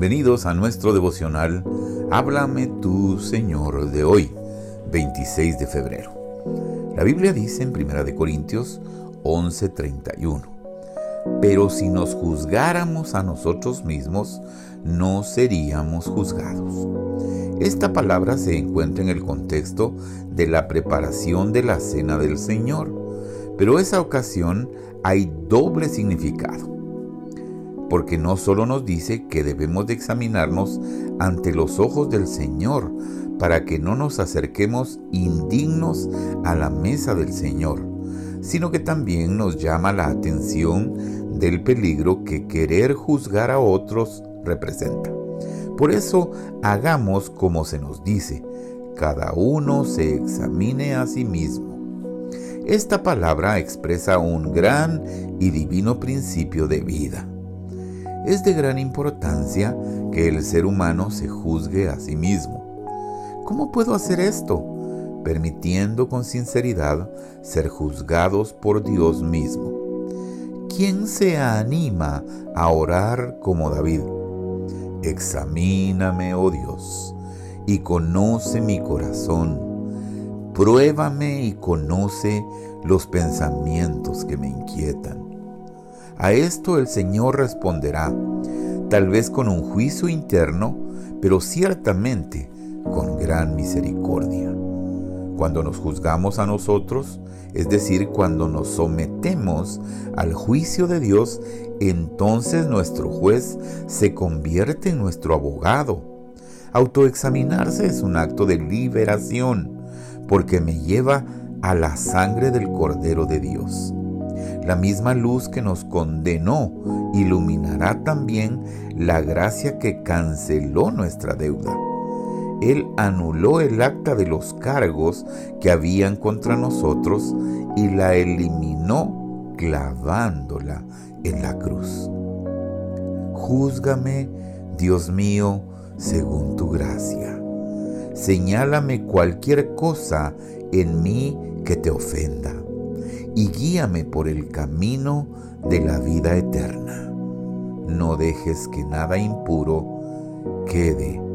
Bienvenidos a nuestro devocional Háblame tú, Señor, de hoy, 26 de febrero. La Biblia dice en 1 Corintios 11:31, pero si nos juzgáramos a nosotros mismos, no seríamos juzgados. Esta palabra se encuentra en el contexto de la preparación de la cena del Señor, pero esa ocasión hay doble significado porque no solo nos dice que debemos de examinarnos ante los ojos del Señor para que no nos acerquemos indignos a la mesa del Señor, sino que también nos llama la atención del peligro que querer juzgar a otros representa. Por eso hagamos como se nos dice, cada uno se examine a sí mismo. Esta palabra expresa un gran y divino principio de vida es de gran importancia que el ser humano se juzgue a sí mismo. ¿Cómo puedo hacer esto? Permitiendo con sinceridad ser juzgados por Dios mismo. ¿Quién se anima a orar como David? Examíname, oh Dios, y conoce mi corazón. Pruébame y conoce los pensamientos que me inquietan a esto el Señor responderá, tal vez con un juicio interno, pero ciertamente con gran misericordia. Cuando nos juzgamos a nosotros, es decir, cuando nos sometemos al juicio de Dios, entonces nuestro juez se convierte en nuestro abogado. Autoexaminarse es un acto de liberación, porque me lleva a la sangre del Cordero de Dios. La misma luz que nos condenó iluminará también la gracia que canceló nuestra deuda. Él anuló el acta de los cargos que habían contra nosotros y la eliminó clavándola en la cruz. Júzgame, Dios mío, según tu gracia. Señálame cualquier cosa en mí que te ofenda y guíame por el camino de la vida eterna. No dejes que nada impuro quede.